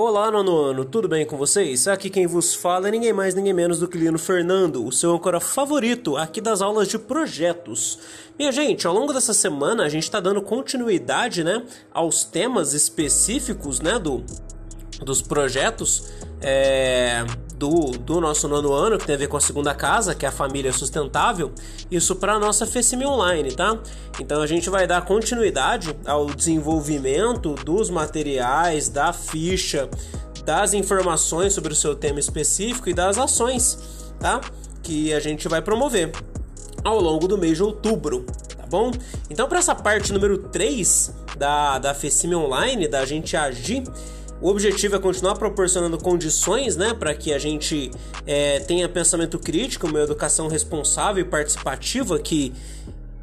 Olá, nono ano, tudo bem com vocês? Aqui quem vos fala é ninguém mais, ninguém menos do que Lino Fernando, o seu âncora favorito aqui das aulas de projetos. Minha gente, ao longo dessa semana a gente está dando continuidade, né, aos temas específicos, né, do, dos projetos é, do, do nosso nono ano, que tem a ver com a segunda casa, que é a família sustentável, isso para a nossa FECIM Online, tá? Então a gente vai dar continuidade ao desenvolvimento dos materiais, da ficha, das informações sobre o seu tema específico e das ações, tá? Que a gente vai promover ao longo do mês de outubro, tá bom? Então, para essa parte número 3 da, da FECIM Online, da gente agir o objetivo é continuar proporcionando condições né, para que a gente é, tenha pensamento crítico, uma educação responsável e participativa que,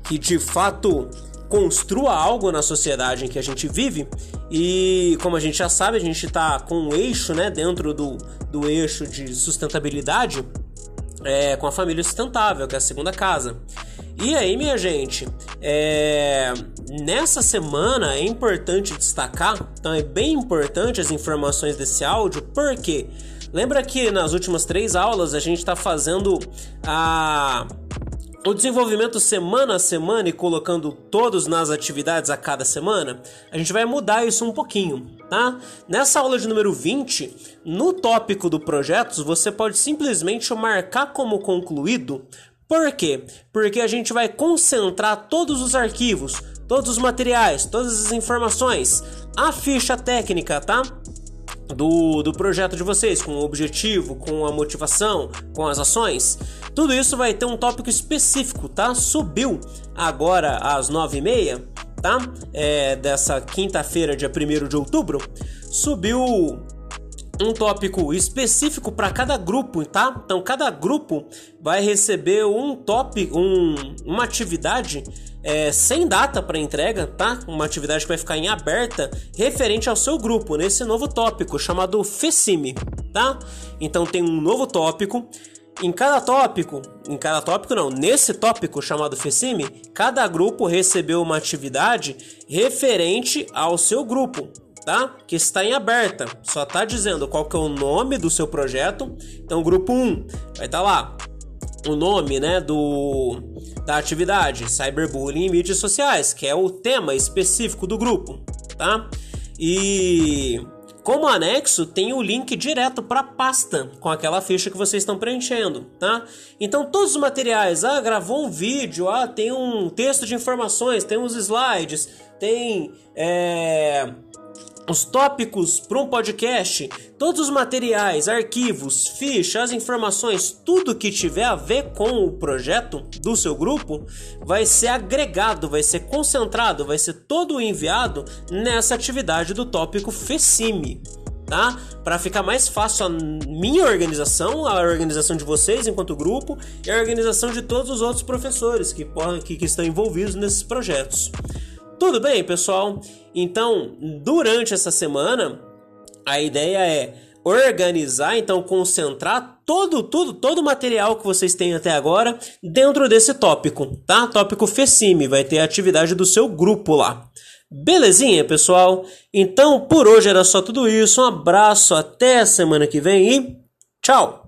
que de fato construa algo na sociedade em que a gente vive. E como a gente já sabe, a gente está com um eixo né, dentro do, do eixo de sustentabilidade é, com a família sustentável, que é a segunda casa. E aí, minha gente, é... nessa semana é importante destacar, então é bem importante as informações desse áudio, porque lembra que nas últimas três aulas a gente está fazendo a o desenvolvimento semana a semana e colocando todos nas atividades a cada semana, a gente vai mudar isso um pouquinho, tá? Nessa aula de número 20, no tópico do projetos, você pode simplesmente marcar como concluído por quê? Porque a gente vai concentrar todos os arquivos, todos os materiais, todas as informações, a ficha técnica, tá? Do, do projeto de vocês, com o objetivo, com a motivação, com as ações. Tudo isso vai ter um tópico específico, tá? Subiu agora às 9h30, tá? É, dessa quinta-feira, dia 1 de outubro. Subiu um tópico específico para cada grupo, tá? Então cada grupo vai receber um tópico, um, uma atividade é, sem data para entrega, tá? Uma atividade que vai ficar em aberta referente ao seu grupo nesse novo tópico chamado FECIME, tá? Então tem um novo tópico. Em cada tópico, em cada tópico não, nesse tópico chamado FECIME, cada grupo recebeu uma atividade referente ao seu grupo, tá? Que está em aberta. Só está dizendo qual que é o nome do seu projeto. Então, grupo 1 vai estar tá lá o nome, né, do da atividade, cyberbullying em mídias sociais, que é o tema específico do grupo, tá? E como anexo tem o link direto para a pasta com aquela ficha que vocês estão preenchendo, tá? Então todos os materiais, ah, gravou um vídeo, ah, tem um texto de informações, tem uns slides, tem é, os tópicos para um podcast, todos os materiais, arquivos, fichas, informações, tudo que tiver a ver com o projeto do seu grupo vai ser agregado, vai ser concentrado, vai ser todo enviado nessa atividade do tópico FECIME. Tá? Para ficar mais fácil a minha organização, a organização de vocês enquanto grupo e a organização de todos os outros professores que, que, que estão envolvidos nesses projetos. Tudo bem, pessoal? Então, durante essa semana, a ideia é organizar, então concentrar todo, tudo, todo o material que vocês têm até agora dentro desse tópico, tá? Tópico FECIME, vai ter a atividade do seu grupo lá. Belezinha, pessoal? Então, por hoje era só tudo isso. Um abraço, até a semana que vem e tchau!